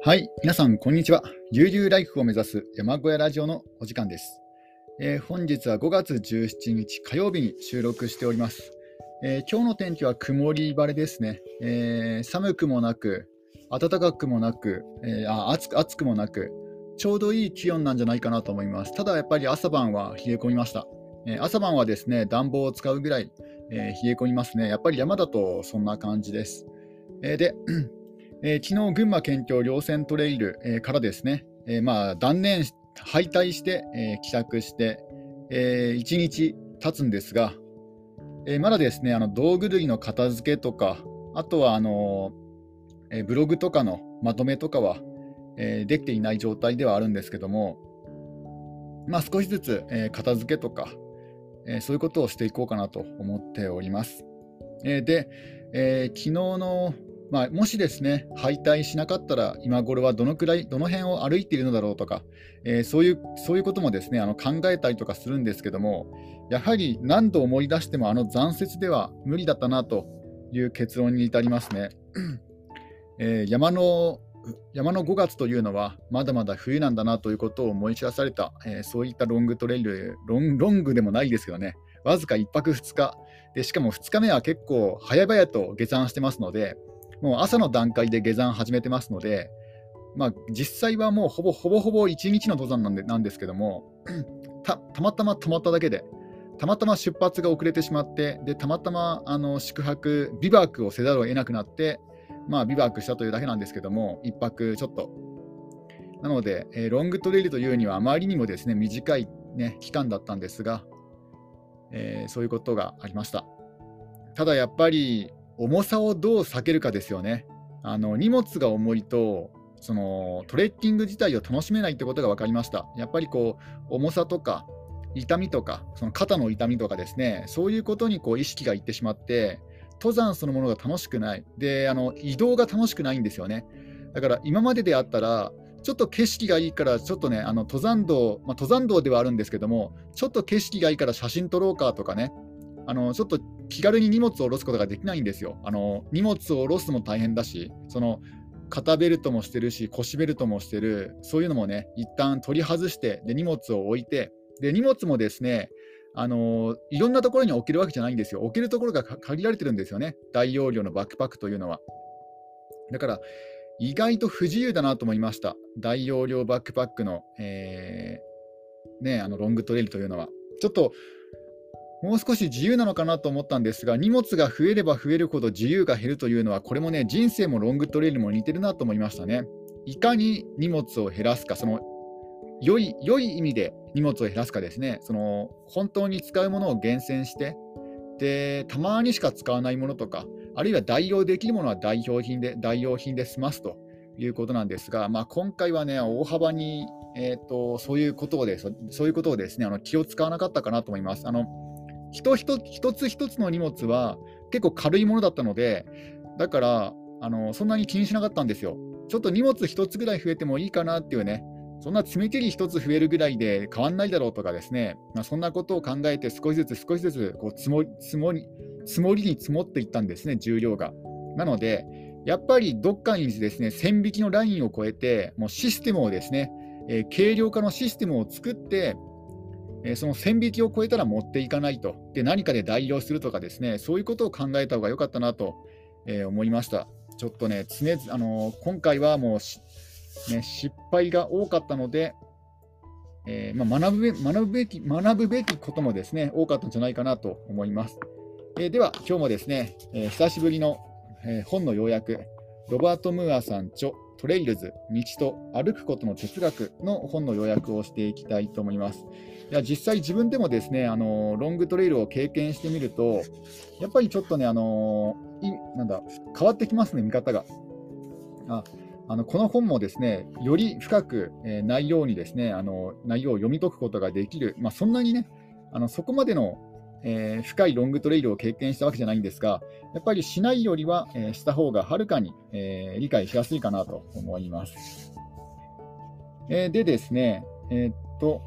はい、皆さん、こんにちは。悠々ライフを目指す山小屋ラジオのお時間です。えー、本日は5月17日火曜日に収録しております。えー、今日の天気は曇り晴れですね。えー、寒くもなく、暖かくもなく、えあ暑く暑くもなく、ちょうどいい気温なんじゃないかなと思います。ただやっぱり朝晩は冷え込みました。え朝晩はですね、暖房を使うぐらい、え冷え込みますね。やっぱり山だとそんな感じです。えで、えー、昨日群馬県境稜線トレイル、えー、からですね、えー、まあ断念、敗退して、え帰宅して、え1日経つんですが、えまだですねあの道具類の片付けとか、あとはあのえブログとかのまとめとかは、えできていない状態ではあるんですけども、まあ、少しずつ、え片付けとか、えそういうことをしていこうかなと思っております。えで、え昨日のまあ、もしですね敗退しなかったら今頃はどのくらいどの辺を歩いているのだろうとか、えー、そういうそういうこともですねあの考えたりとかするんですけどもやはり何度思い出してもあの残雪では無理だったなという結論に至りますね。えー、山の山の5月というのはまだまだ冬なんだなということを思い知らされた、えー、そういったロングトレイルロン、グでもないですけどね、わずか1泊2日で、しかも2日目は結構早々と下山してますので、もう朝の段階で下山始めてますので、まあ、実際はもうほぼほぼほぼ1日の登山なんでなんですけども た、たまたま止まっただけで、たまたま出発が遅れてしまって、でたまたまあの宿泊、ビバークをせざるを得なくなって、まあ、ビバークしたというだけなんですけども、1泊ちょっと。なので、えー、ロングトレイルというにはあまりにもですね短い、ね、期間だったんですが、えー、そういうことがありました。ただやっぱり重さをどう避けるかですよね。あの荷物が重いとそのトレッキング自体を楽しめないってことが分かりました。やっぱりこう重さとか痛みとかその肩の痛みとかですねそういうことにこう意識がいってしまって登山そのものが楽しくないであの移動が楽しくないんですよねだから今までであったらちょっと景色がいいからちょっとねあの登山道、まあ、登山道ではあるんですけどもちょっと景色がいいから写真撮ろうかとかねあのちょっと気軽に荷物を下ろすことができないんですよ。あの荷物を下ろすのも大変だし、その肩ベルトもしてるし、腰ベルトもしてる、そういうのもね、一旦取り外して、で荷物を置いて、で荷物もですね、あのいろんなところに置けるわけじゃないんですよ。置けるところが限られてるんですよね、大容量のバックパックというのは。だから、意外と不自由だなと思いました。大容量バックパックの、えー、ね、あのロングトレイルというのは。ちょっともう少し自由なのかなと思ったんですが、荷物が増えれば増えるほど自由が減るというのは、これもね、人生もロングトレイルも似てるなと思いましたね。いかに荷物を減らすか、その良い良い意味で荷物を減らすかですね、その本当に使うものを厳選して、でたまにしか使わないものとか、あるいは代用できるものは代用品で代用品で済ますということなんですが、まあ、今回はね、大幅に、えーと、そういうことをでそういうことをですねあの気を使わなかったかなと思います。あの一つ一つ一つの荷物は結構軽いものだったので、だからあのそんなに気にしなかったんですよ。ちょっと荷物一つぐらい増えてもいいかなっていうね、そんな爪切り一つ増えるぐらいで変わんないだろうとかですね、まあ、そんなことを考えて少しずつ少しずつこう積も積もり積もりに積もっていったんですね、重量が。なので、やっぱりどっかにですね線引きのラインを超えて、もうシステムをですね、えー、軽量化のシステムを作って、えその線引きを超えたら持っていかないとで、何かで代用するとかですね、そういうことを考えた方が良かったなと、え思いました。ちょっとね、常あの今回はもう、ね、失敗が多かったので、えー、まあ、学ぶべ学ぶべき学ぶべきこともですね多かったんじゃないかなと思います。えー、では、今日もですね、えー、久しぶりの、え本の要約、ロバート・ムーアさん著トレイルズ、道と歩くことの哲学の本の要約をしていきたいと思います。いや実際自分でもですねあのロングトレイルを経験してみるとやっぱりちょっとねあのいなんだ変わってきますね見方がああのこの本もですねより深く、えー、内容にですねあの内容を読み解くことができる、まあ、そんなにねあのそこまでの、えー、深いロングトレイルを経験したわけじゃないんですがやっぱりしないよりは、えー、した方がはるかに、え理解しやすいかなと思います。えでですねえっと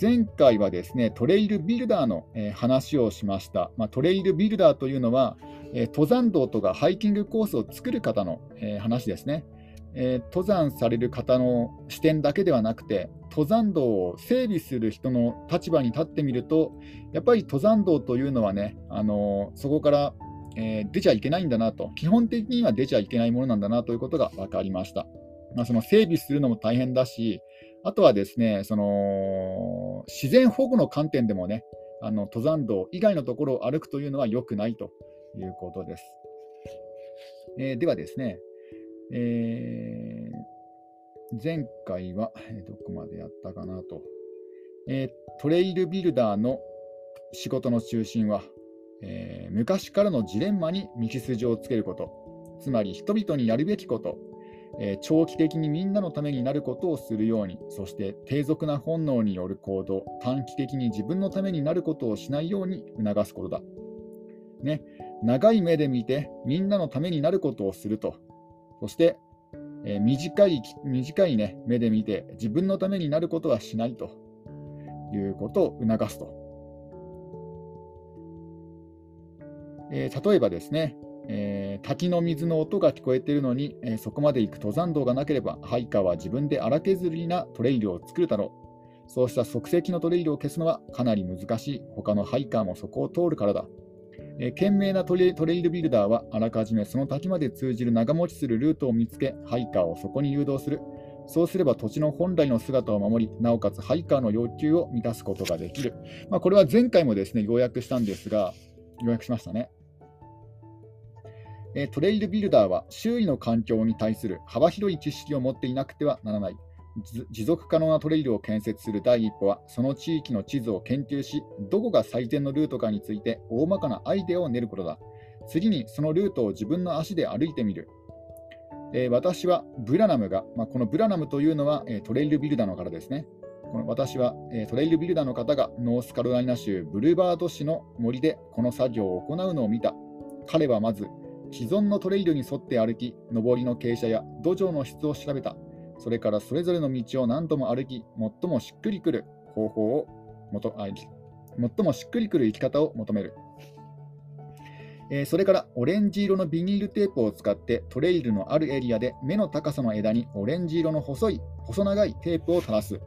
前回はですねトレイルビルダーの、え、話をしました、まあ、トレイルビルダーというのは、え、登山道とかハイキングコースを作る方の、え、話ですねえー、登山される方の視点だけではなくて、登山道を整備する人の立場に立ってみると、やっぱり登山道というのはね、あの、そこから、えー、出ちゃいけないんだなと、基本的には出ちゃいけないものなんだなということが分かりました。まあ、その整備するのも大変だし、あとはですね、その自然保護の観点でもね、あの登山道以外のところを歩くというのは良くないということです。えー、ではですね、えー、前回はどこまでやったかなと、えー、トレイルビルダーの仕事の中心は、えー、昔からのジレンマに道筋をつけること、つまり人々にやるべきこと、えー、長期的にみんなのためになることをするように、そして低俗な本能による行動、短期的に自分のためになることをしないように促すことだ。ね、長い目で見て、みんなのためになることをすると、そして、えー、短い短い、ね、目で見て、自分のためになることはしないということを促すと。えー、例えばですね、えー、滝の水の音が聞こえているのに、えー、そこまで行く登山道がなければ、ハイカーは自分で荒削りなトレイルを作るだろう。そうした即席のトレイルを消すのはかなり難しい。他のハイカーもそこを通るからだ。え、賢明なトレイルビルダーはあらかじめその滝まで通じる長持ちするルートを見つけ、ハイカーをそこに誘導する。そうすれば土地の本来の姿を守り、なおかつハイカーの要求を満たすことができる。まあ、これは前回もですね、要約したんですが、要約しましたね。トレイルビルダーは周囲の環境に対する幅広い知識を持っていなくてはならない。持続可能なトレイルを建設する第一歩は、その地域の地図を研究し、どこが最善のルートかについて大まかなアイデアを練ることだ。次にそのルートを自分の足で歩いてみる。えー、私はブラナムが、まあ、このブラナムというのは、えー、トレイルビルダーの方ですね。この私は、えー、トレイルビルダーの方がノースカロライナ州ブルーバード市の森でこの作業を行うのを見た。彼はまず既存のトレイルに沿って歩き、上りの傾斜や土壌の質を調べた。それからそれぞれの道を何度も歩き、最もしっくりくる方法をもとあ最もしっくりくる生き方を求める。えー、それからオレンジ色のビニールテープを使ってトレイルのあるエリアで目の高さの枝にオレンジ色の細い細長いテープを垂らす。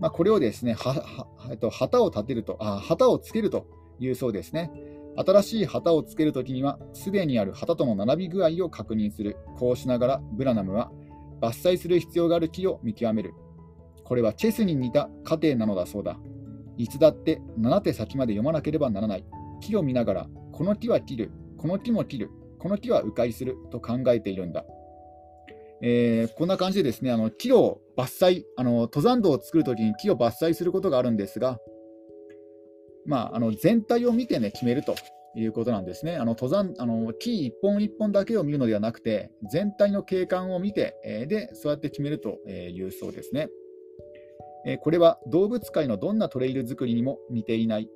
まあ、これをですねはは、えっと、旗を立てるとあ、旗をつけるというそうですね。新しい旗をつけるときには、すでにある旗との並び具合を確認する。こうしながら、ブラナムは伐採する必要がある木を見極める。これはチェスに似た過程なのだそうだ。いつだって7手先まで読まなければならない。木を見ながら、この木は切る、この木も切る、この木は迂回すると考えているんだ。えー、こんな感じでですね、あの木を伐採あの、登山道を作るときに木を伐採することがあるんですが、まあ、あの全体を見て、ね、決めるということなんですね。あの登山あの木一本一本だけを見るのではなくて、全体の景観を見て、えー、でそうやって決めるというそうですね。え、これは動物界のどんなトレイル作りにも似ていない。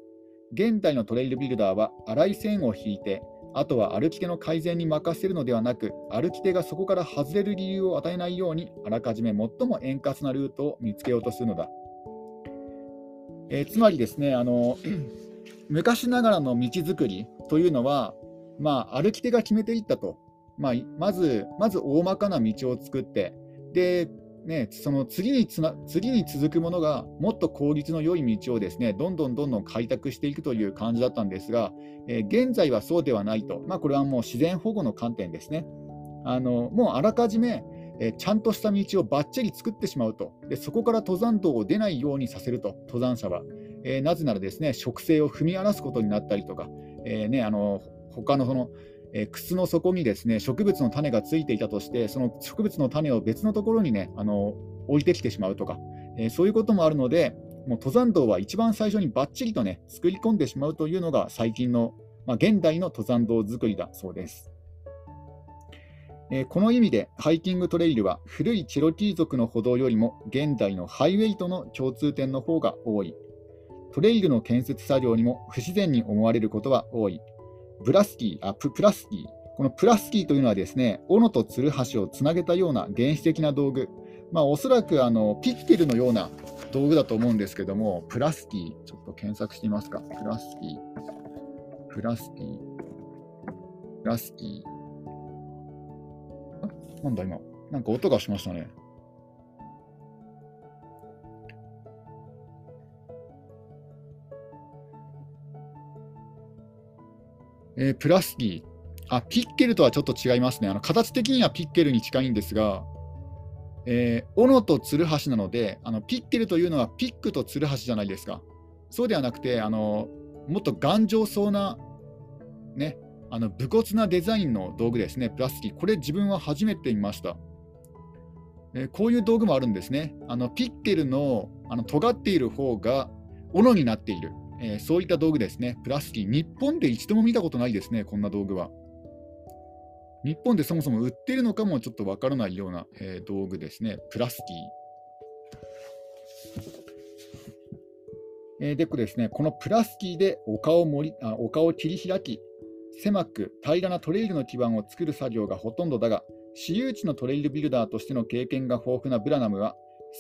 現代のトレイルビルダーは粗い線を引いて、あとは歩き手の改善に任せるのではなく、歩き手がそこから外れる理由を与えないように、あらかじめ最も円滑なルートを見つけようとするのだ。えー、つまりですねあの昔ながらの道づくりというのは、まあ、歩き手が決めていったと、まあ、まずまず大まかな道を作ってで、ね、その次につな次に続くものがもっと効率の良い道をですねどんどんどんどん開拓していくという感じだったんですが、えー、現在はそうではないと、まあ、これはもう自然保護の観点ですね。あのもうあらかじめえちゃんとした道をばっちり作ってしまうとで、そこから登山道を出ないようにさせると、登山者は。えー、なぜならですね、植生を踏み荒らすことになったりとか、えーね、あの他のその、え、靴の底にですね植物の種がついていたとして、その植物の種を別のところにね、あの置いてきてしまうとか、えー、そういうこともあるので、もう登山道は一番最初にばっちりとね、作り込んでしまうというのが最近の、まあ、現代の登山道作りだそうです。えこの意味でハイキングトレイルは古いチェロキー族の歩道よりも現代のハイウェイとの共通点の方が多い。トレイルの建設作業にも不自然に思われることは多い。ブラスキー、あププラスキー。このプラスキーというのはですね、斧とツルハシをつなげたような原始的な道具。まあ、おそらくあのピッケルのような道具だと思うんですけども、プラスキー、ちょっと検索してみますか。プラスキー、プラスキー、プラスキー。なんだ今、なんか音がしましたね。えー、プラスキー。あ、ピッケルとはちょっと違いますね。あの形的にはピッケルに近いんですが、えー、斧とツルハシなので、あのピッケルというのはピックとツルハシじゃないですか。そうではなくて、あのもっと頑丈そうな、ね、あの武骨なデザインの道具ですね、プラスキー。これ自分は初めて見ました。えー、こういう道具もあるんですね。あのピッケルのあの尖っている方が斧になっている、えー、そういった道具ですね。プラスキー。日本で一度も見たことないですね、こんな道具は。日本でそもそも売ってるのかもちょっとわからないような、えー、道具ですね。プラスキー。えー、でこですね、このプラスキーで丘を盛りあ丘を切り開き、狭く平らなトレイルの基盤を作る作業がほとんどだが、私有地のトレイルビルダーとしての経験が豊富なブラナムは、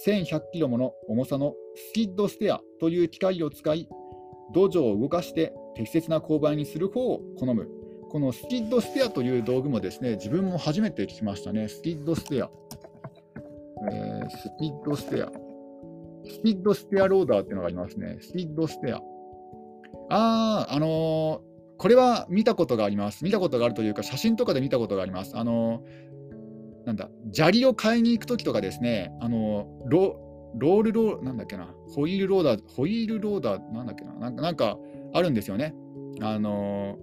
1100キロもの重さのスキッドステアという機械を使い、土壌を動かして適切な勾配にする方を好む。このスキッドステアという道具もですね、自分も初めて聞きましたね。スキッドステア。えー、スキッドステア。スキッドステアローダーっていうのがありますね。スキッドステア。あー、あのーこれは見たことがあります。見たことがあるというか、写真とかで見たことがあります。あのなんだ、砂利を買いに行くときとかですね、あのロロールロー、なんだっけな、ホイールローダー、ホイールローダー、なんだっけな、なんかなんかあるんですよね。あの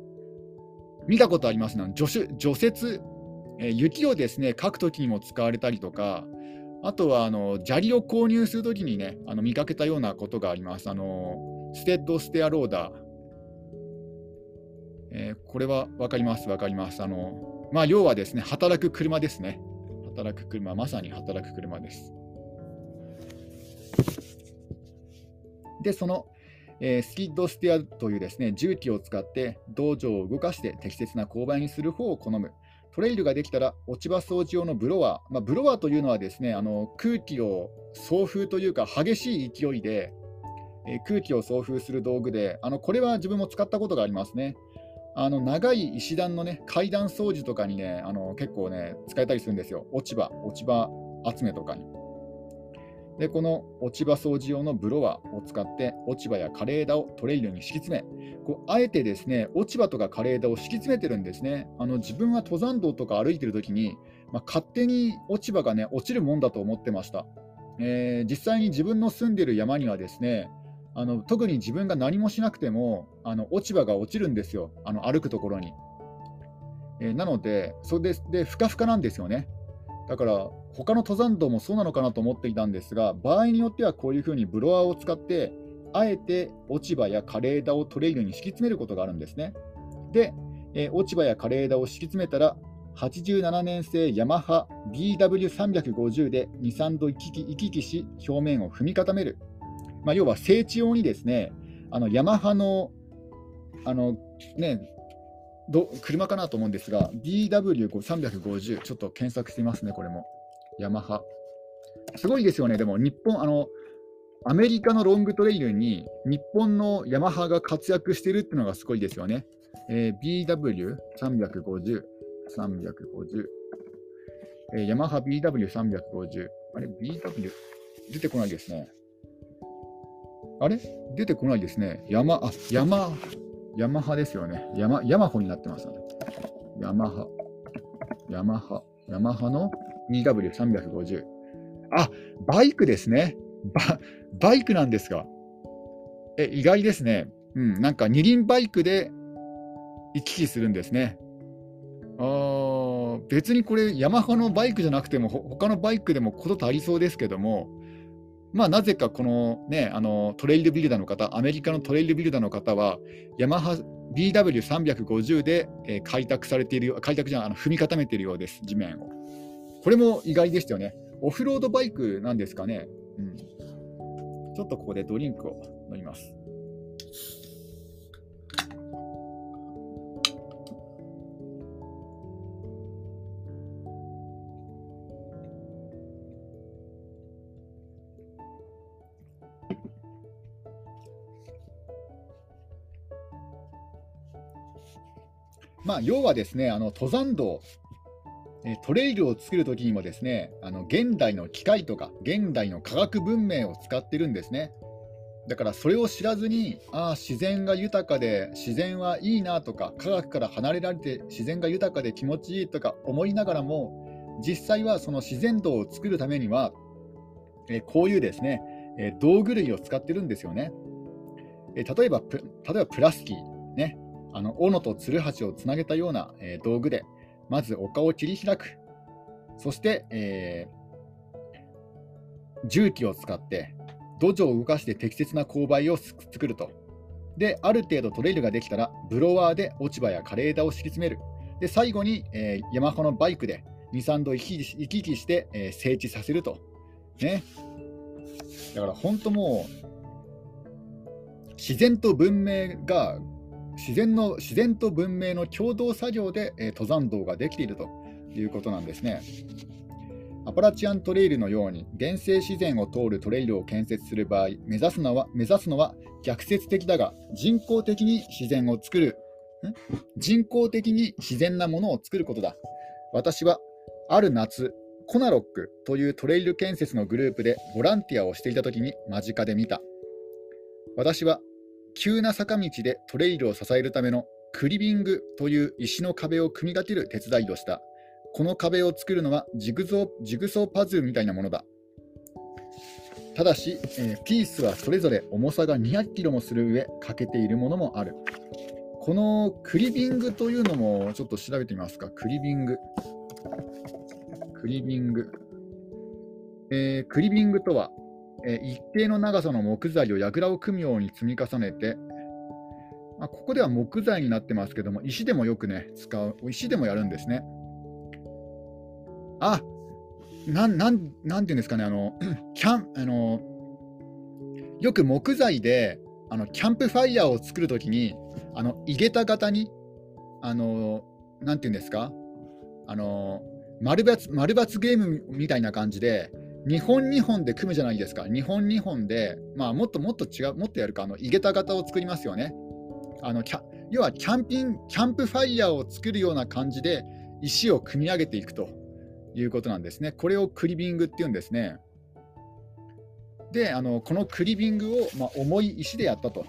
見たことあります？ね。除除雪、えー、雪をですね、書くときにも使われたりとか、あとはあの砂利を購入するときにね、あの見かけたようなことがあります。あのステッドステアローダー。えー、これは分かります、分かります。あのまあ、要はですね、働く車ですね。働く車、まさに働く車です。で、その、えー、スキッドステアというですね重機を使って道場を動かして適切な勾配にする方を好む。トレイルができたら落ち葉掃除用のブロワー、まあ、ブロワーというのはですねあの空気を送風というか激しい勢いで、えー、空気を送風する道具であのこれは自分も使ったことがありますね。あの長い石段のね階段掃除とかにねあの結構ね使えたりするんですよ落ち葉落ち葉集めとかにでこの落ち葉掃除用のブロワーを使って落ち葉や枯れ枝をトレイルに敷き詰めこうあえてですね落ち葉とか枯れ枝を敷き詰めてるんですねあの自分は登山道とか歩いてる時に、まあ、勝手に落ち葉がね落ちるもんだと思ってました、えー、実際に自分の住んでる山にはですねあの特に自分が何もしなくてもあの落ち葉が落ちるんですよ、あの歩くところに。えー、なので、それででふかふかなんですよね。だから、他の登山道もそうなのかなと思っていたんですが、場合によってはこういうふうにブロワーを使って、あえて落ち葉や枯れ枝をトレイルに敷き詰めることがあるんですね。で、えー、落ち葉や枯れ枝を敷き詰めたら、87年製ヤマハ BW350 で2、3度行き来し、表面を踏み固めるまあ、要は整地用にですね、あのヤマハのあの、ね、ど車かなと思うんですが、BW350、ちょっと検索してみますね、これも。ヤマハ。すごいですよね、でも日本、あの、アメリカのロングトレイルに日本のヤマハが活躍してるっていうのがすごいですよね。えー、BW350、350、えー、ヤマハ BW350、あれ、BW 出てこないですね。あれ？出てこないですね。山、あ、山、ヤマハですよね。ヤマ、ヤマホになってますね。ヤマハ、ヤマハ、ヤマハの EW350。あ、バイクですね。ババイクなんですが。え、意外ですね。うん、なんか二輪バイクで行き来するんですね。あ別にこれ、ヤマハのバイクじゃなくても、他のバイクでもこと足りそうですけども、まあ、なぜかこの,、ね、あのトレイルビルダーの方、アメリカのトレイルビルダーの方は、ヤマハ BW350 で、えー、開拓されている、開拓じゃあの踏み固めているようです、地面を。これも意外でしたよね。オフロードバイクなんですかね。うん、ちょっとここでドリンクを飲みます。まあ、要はですね、あの登山道、トレイルを作るときにもですねあの現代の機械とか現代の科学文明を使ってるんですね。だからそれを知らずに、ああ、自然が豊かで、自然はいいなとか、科学から離れられて自然が豊かで気持ちいいとか思いながらも、実際はその自然道を作るためには、えこういうですね、え道具類を使ってるんですよね。え例えば例えばプラスキー、ね、あの斧とツルハシをつなげたような、え道具で、まず丘を切り開く、そして、えー、重機を使って土壌を動かして適切な勾配を作ると。で、ある程度トレイルができたら、ブロワーで落ち葉や枯れ枝を敷き詰める。で、最後に、えー、ヤマハのバイクで2、3度行き行き来して、えー、整地させると。ね。だから本当もう、自然と文明が、自然の自然と文明の共同作業で、え、登山道ができているということなんですね。アパラチアントレイルのように原生自然を通るトレイルを建設する場合目指すのは目指すのは逆説的だが人工的に自然を作る人工的に自然なものを作ることだ。私はある夏コナロックというトレイル建設のグループでボランティアをしていた時に間近で見た。私は急な坂道でトレイルを支えるためのクリビングという石の壁を組み立てる手伝いをしたこの壁を作るのはジグゾーグソーパズルみたいなものだ。ただし、えー、ピースはそれぞれ重さが200キロもする上、欠けているものもある。このクリビングというのもちょっと調べてみますか？クリビング。クリビング。えー、クリビングとは、え、一定の長さの木材を櫓を組むように積み重ねて、まあ、ここでは木材になってますけども、石でもよくね、使う、石でもやるんですね。あなん、なん、なんていうんですかね、あの、キャン、あの、よく木材で、あの、キャンプファイヤーを作るときに、あの、井桁型に、あの、なんていうんですか、あの、丸抜、丸抜ゲームみたいな感じで、2本2本で組むじゃないですか。2本2本で、まあ、もっともっと違う、もっとやるか、あの、井桁型を作りますよね。あの、キャ要は、キャンピン、キャンプファイヤーを作るような感じで、石を組み上げていくと。いうことなんですね。これをクリビングっていうんですね。で、あのこのクリビングを、まあ、重い石でやったと。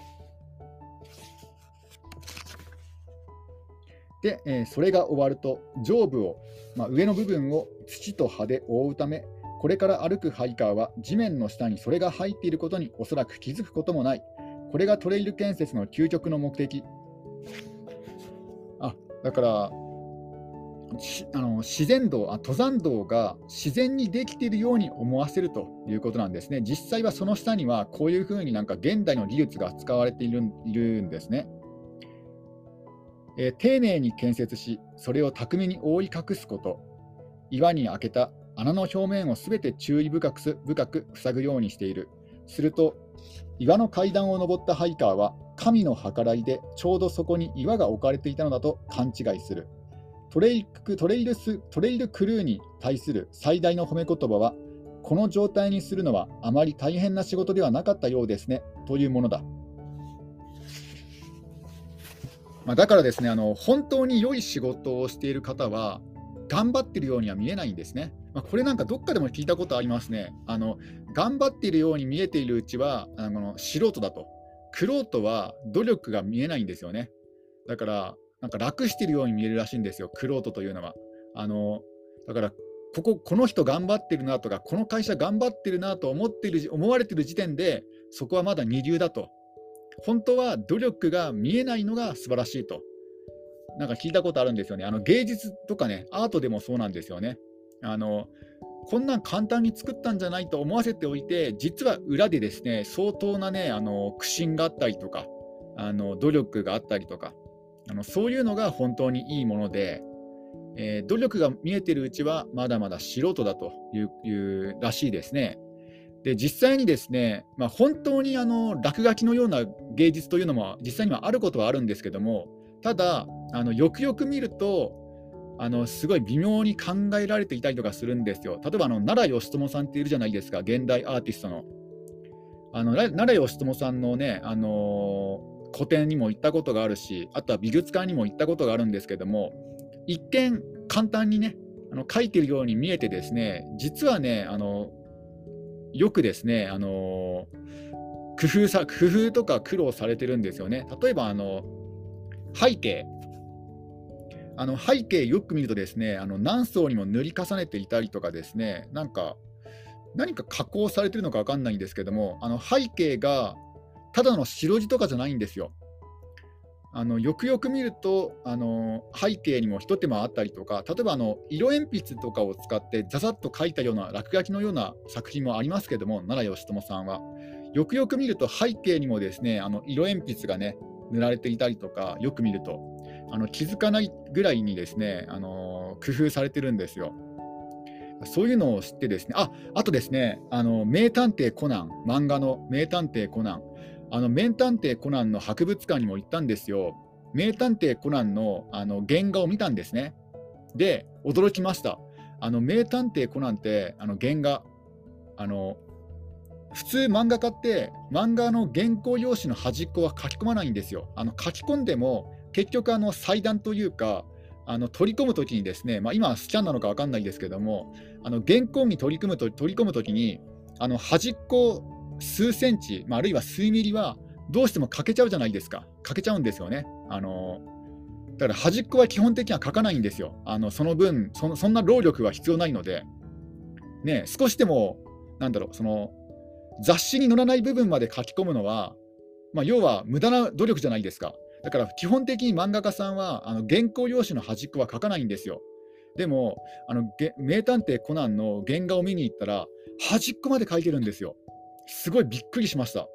で、えー、それが終わると、上部を、まあ、上の部分を土と葉で覆うため、これから歩くハイカーは地面の下にそれが入っていることにおそらく気づくこともない。これがトレイル建設の究極の目的。あ、だから、あの自然道あ、登山道が自然にできているように思わせるということなんですね。実際はその下にはこういうふうになんか現代の技術が使われているんですね。えー、丁寧に建設し、それを巧みに覆い隠すこと、岩に開けた穴の表面をすべて注意深く深く塞ぐようにしている。すると、岩の階段を登ったハイカーは、神の計らいでちょうどそこに岩が置かれていたのだと勘違いする。トレイトレイルストレイルクルーに対する最大の褒め言葉は、この状態にするのはあまり大変な仕事ではなかったようですねというものだ。まあ、だからですねあの、本当に良い仕事をしている方は、頑張ってるようには見えないんですね。まあ、これなんかどっかでも聞いたことありますね。あの頑張っているように見えているうちはあの素人だと。クロは努力が見えないんですよね。だからなんか楽してるように見えるらしいんですよ、クロというのは。あのだからここ、この人頑張ってるなとか、この会社頑張ってるなと思ってる思われてる時点で、そこはまだ二流だと。本当は努力が見えないのが素晴らしいと。なんか聞いたことあるんですよね。あの芸術とかね、アートでもそうなんですよね。あのこんなん簡単に作ったんじゃないと思わせておいて、実は裏でですね、相当なね、あの苦心があったりとか、あの努力があったりとか、あのそういうのが本当にいいもので、えー、努力が見えてるうちはまだまだ素人だというらしいですね。で実際にですね、まあ、本当にあの落書きのような芸術というのも実際にはあることはあるんですけどもただあのよくよく見るとあのすごい微妙に考えられていたりとかするんですよ。例えばあの奈良義朝さんっているじゃないですか現代アーティストの。あの奈良義朝さんのね、あのー個展にも行ったことがあるしあとは美術館にも行ったことがあるんですけども一見簡単にねあの書いてるように見えてですね、実はね、あのよくですね、あの工夫さ工夫とか苦労されてるんですよね。例えばあの背景あの背景よく見るとですねあの何層にも塗り重ねていたりとかですねなんか何か加工されてるのか分かんないんですけどもあの背景がただの白地とかじゃないんですよ。あのよくよく見るとあの背景にも一手間あったりとか例えばあの色鉛筆とかを使ってざざっと描いたような落書きのような作品もありますけども奈良義朝さんはよくよく見ると背景にもですねあの色鉛筆がね塗られていたりとかよく見るとあの気づかないぐらいにですねあの工夫されてるんですよ。そういうのを知ってですね、ああとですね、あの名探偵コナン、漫画の名探偵コナン、あの名探偵コナンの博物館にも行ったんですよ。名探偵コナンのあの原画を見たんですね。で、驚きました。あの名探偵コナンってあの原画、あの普通漫画家って漫画の原稿用紙の端っこは書き込まないんですよ。あの書き込んでも結局あの裁断というかあの取り込むときにですね、まあ、今スキャンなのか分かんないですけどもあの原稿に取り組むと取り込むときにあの端っこ数センチ、まあ、あるいは数ミリはどうしても欠けちゃうじゃないですか欠けちゃうんですよね。あのだから端っこは基本的には書かないんですよ。あのその分そ、そんな労力は必要ないので、ね、少しでも、なんだろう、その雑誌に載らない部分まで書き込むのは、まあ、要は無駄な努力じゃないですか。だから基本的に漫画家さんはあの原稿用紙の端っこは書かないんですよ。でも、あの名探偵コナンの原画を見に行ったら、端っこまで書いてるんですよ。すごいびっくりしました。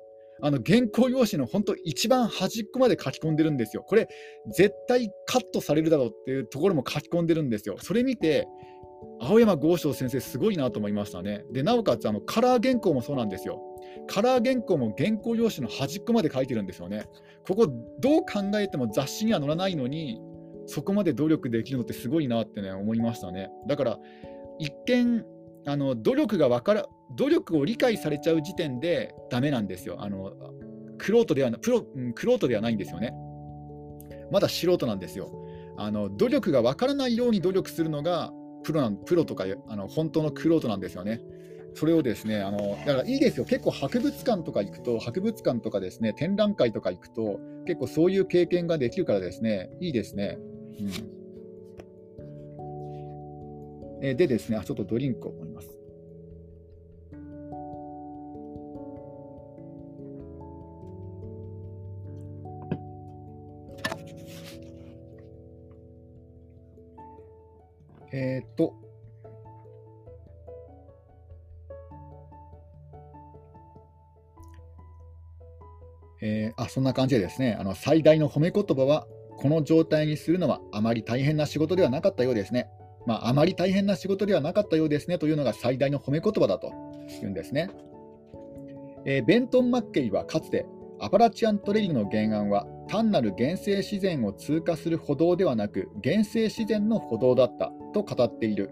あの原稿用紙の本当一番端っこまで書き込んでるんですよ。これ絶対カットされるだろうっていうところも書き込んでるんですよ。それ見て青山剛昌先生すごいなと思いましたね。でなおかつあのカラー原稿もそうなんですよ。カラー原稿も原稿用紙の端っこまで書いてるんですよね。ここどう考えても雑誌には載らないのにそこまで努力できるのってすごいなってね思いましたね。だから一見あの努力が分から努力を理解されちゃう時点でダメなんですよ。あのクロートではなプロクロートではないんですよね。まだ素人なんですよ。あの努力が分からないように努力するのがプロなプロとかあの本当のクロートなんですよね。それをですね、あのだからいいですよ、結構博物館とか行くと、博物館とかですね、展覧会とか行くと、結構そういう経験ができるからですね、いいですね。うん、えでですね、あ、ちょっとドリンクを思います。えっ、と、えー、あそんな感じでですねあの最大の褒め言葉はこの状態にするのはあまり大変な仕事ではなかったようですね。まあ、あまり大変な仕事ではなかったようですねというのが最大の褒め言葉だというんですね。えー、ベントン・マッケイはかつてアパラチアントレイルの原案は単なる原生自然を通過する歩道ではなく原生自然の歩道だったと語っている。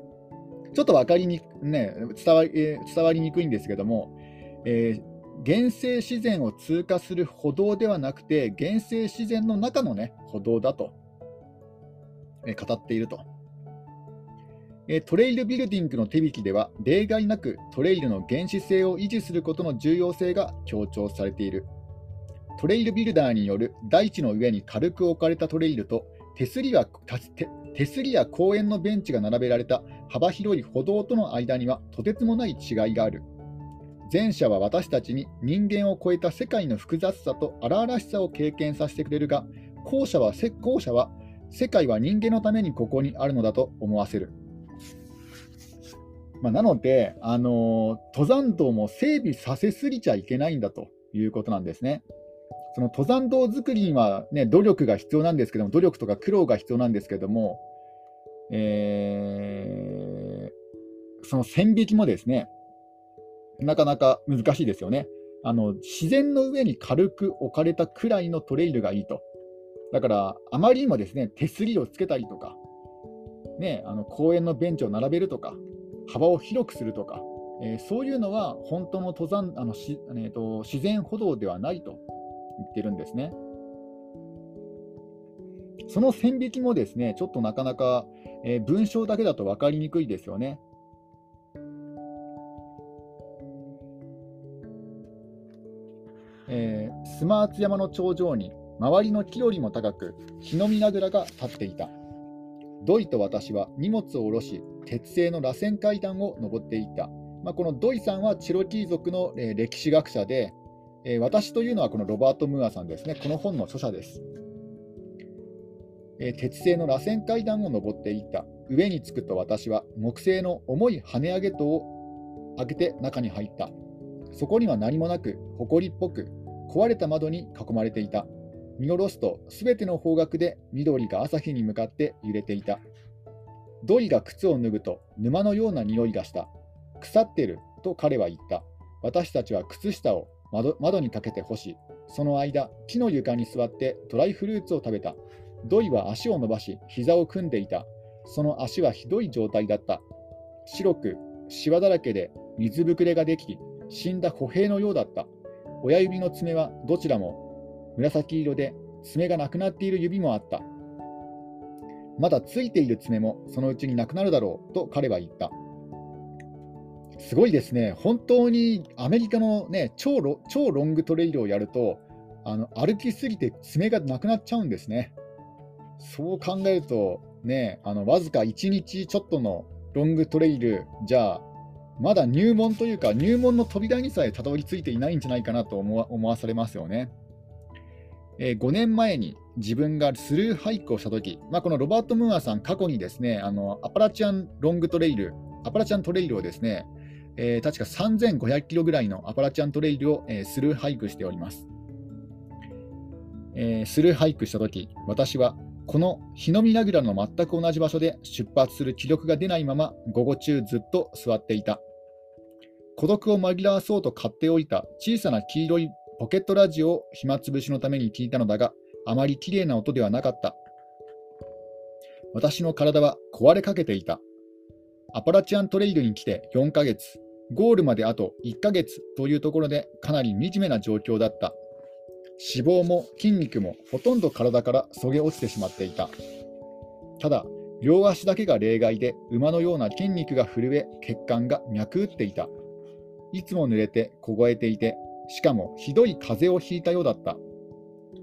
ちょっと分かりに、ね、伝わり伝わりにくいんですけども、えー、原生自然を通過する歩道ではなくて、原生自然の中の、ね、歩道だと、え語っていると。えトレイルビルディングの手引きでは、例外なくトレイルの原始性を維持することの重要性が強調されている。トレイルビルダーによる大地の上に軽く置かれたトレイルと手すりや手すりや公園のベンチが並べられた幅広い歩道との間にはとてつもない違いがある。前者は私たちに人間を超えた世界の複雑さと荒々しさを経験させてくれるが、後者は後者は世界は人間のためにここにあるのだと思わせる。まあ、なので、あの登山道も整備させすぎちゃいけないんだということなんですね。その登山道作りには、ね、努力が必要なんですけども、努力とか苦労が必要なんですけども、えー、その線引きもですね、なかなか難しいですよね。あの自然の上に軽く置かれたくらいのトレイルがいいと。だから、あまりにもですね手すりをつけたりとか、ね、あの公園のベンチを並べるとか、幅を広くするとか、えー、そういうのは本当の登山あのし、えーと、自然歩道ではないと言ってるんですね。その線引きもですね、ちょっとなかなか、えー、文章だけだと分かりにくいですよね。えー、スマーツ山の頂上に周りの木よりも高く日の見櫓が立っていた。ドイと私は荷物を下ろし、鉄製の螺旋階段を登っていった。まあ、このドイさんはチロキー族の、えー、歴史学者で、えー、私というのはこのロバート・ムーアさんですね。この本の著者です。えー、鉄製の螺旋階段を登っていった。上に着くと私は木製の重い跳ね上げ塔を開けて中に入った。そこには何もなく、埃っぽく、壊れた窓に囲まれていた。見下ろすと、すべての方角で緑が朝日に向かって揺れていた。ドイが靴を脱ぐと、沼のような匂いがした。腐ってると彼は言った。私たちは靴下を窓窓にかけて干し、その間、木の床に座ってドライフルーツを食べた。ドイは足を伸ばし、膝を組んでいた。その足はひどい状態だった。白く、しわだらけで水ぶくれができ、死んだ歩兵のようだった。親指の爪はどちらも紫色で爪がなくなっている指もあった。まだついている爪もそのうちになくなるだろうと彼は言った。すごいですね、本当にアメリカの、ね、超ロ超ロングトレイルをやるとあの、歩きすぎて爪がなくなっちゃうんですね。そう考えると、ね、あのわずか1日ちょっとのロングトレイルじゃあまだ入門というか、入門の扉にさえたどり着いていないんじゃないかなと思わされますよね。えー、5年前に自分がスルーハイクをしたとき、まあ、このロバート・ムーアさん、過去にですねあのアパラチアンロングトレイル、アパラチアントレイルをですね、えー、確か3500キロぐらいのアパラチアントレイルを、えー、スルーハイクしております。えー、スルーハイクしたとき、私はこの日の見櫓の全く同じ場所で出発する気力が出ないまま午後中ずっと座っていた。孤独を紛らわそうと買っておいた小さな黄色いポケットラジオを暇つぶしのために聞いたのだが、あまり綺麗な音ではなかった。私の体は壊れかけていた。アパラチアントレイルに来て4ヶ月、ゴールまであと1ヶ月というところでかなり惨めな状況だった。脂肪も筋肉もほとんど体からそげ落ちてしまっていた。ただ、両足だけが例外で馬のような筋肉が震え、血管が脈打っていた。いつも濡れて凍えていて、しかもひどい風邪をひいたようだった。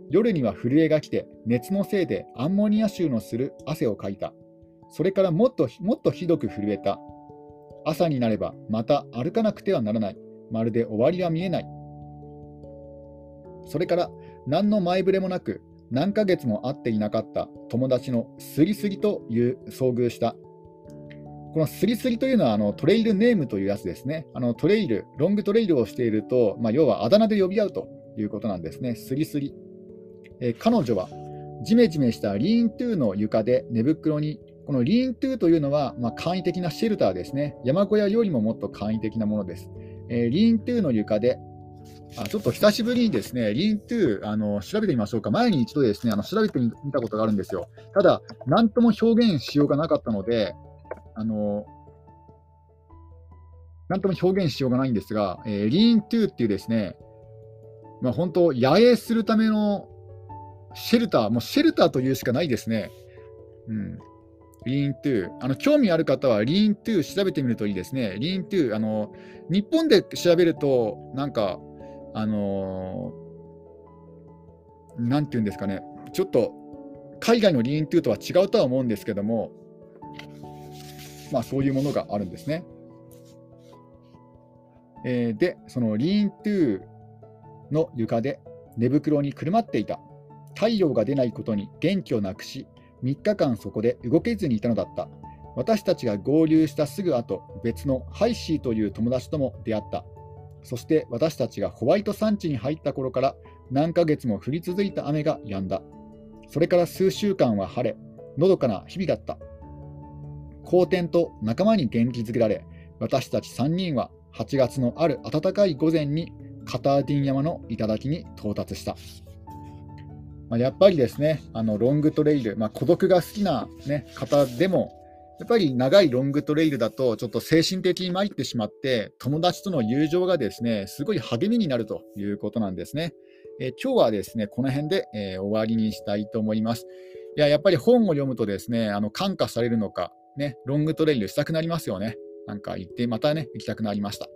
夜には震えが来て、熱のせいでアンモニア臭のする汗をかいた。それからもっともっとひどく震えた。朝になればまた歩かなくてはならない。まるで終わりは見えない。それから何の前触れもなく何ヶ月も会っていなかった友達のスリスリという遭遇した。このスリスリというのはあのトレイルネームというやつですね。あのトレイル、ロングトレイルをしていると、まあ、要はあだ名で呼び合うということなんですね。スリスリ。えー、彼女はジメジメしたリーントゥーの床で寝袋に、このリーントゥーというのは、まあ、簡易的なシェルターですね。山小屋よりももっと簡易的なものです。えー、リーントゥーの床であちょっと久しぶりにですね、リーントゥー、あの、調べてみましょうか。前に一度ですね、あの、調べてみたことがあるんですよ。ただ、なんとも表現しようがなかったので、あの、なんとも表現しようがないんですが、えー、リーントゥーっていうですね、まあ、本当、野営するためのシェルター、もうシェルターというしかないですね。うん。リーントゥー。あの、興味ある方はリーントゥー調べてみるといいですね。リーントゥー。あの、日本で調べると、なんか、あのー、なんていうんですかね、ちょっと海外の lean-to とは違うとは思うんですけども、まあ、そういうものがあるんですね。えー、で、その lean-to の床で寝袋にくるまっていた。太陽が出ないことに元気をなくし、3日間そこで動けずにいたのだった。私たちが合流したすぐ後、別のハイシーという友達とも出会った。そして私たちがホワイト山地に入った頃から何ヶ月も降り続いた雨が止んだ。それから数週間は晴れ、のどかな日々だった。好天と仲間に元気づけられ、私たち3人は8月のある暖かい午前にカターディン山の頂に到達した。まあ、やっぱりですね、あのロングトレイル、まあ、孤独が好きな、ね、方でも、やっぱり長いロングトレイルだと、ちょっと精神的に参ってしまって、友達との友情がですね、すごい励みになるということなんですね。え、今日はですね、この辺で、えー、終わりにしたいと思います。いや、やっぱり本を読むとですね、あの感化されるのか、ね、ロングトレイルしたくなりますよね。なんか行って、またね、行きたくなりました。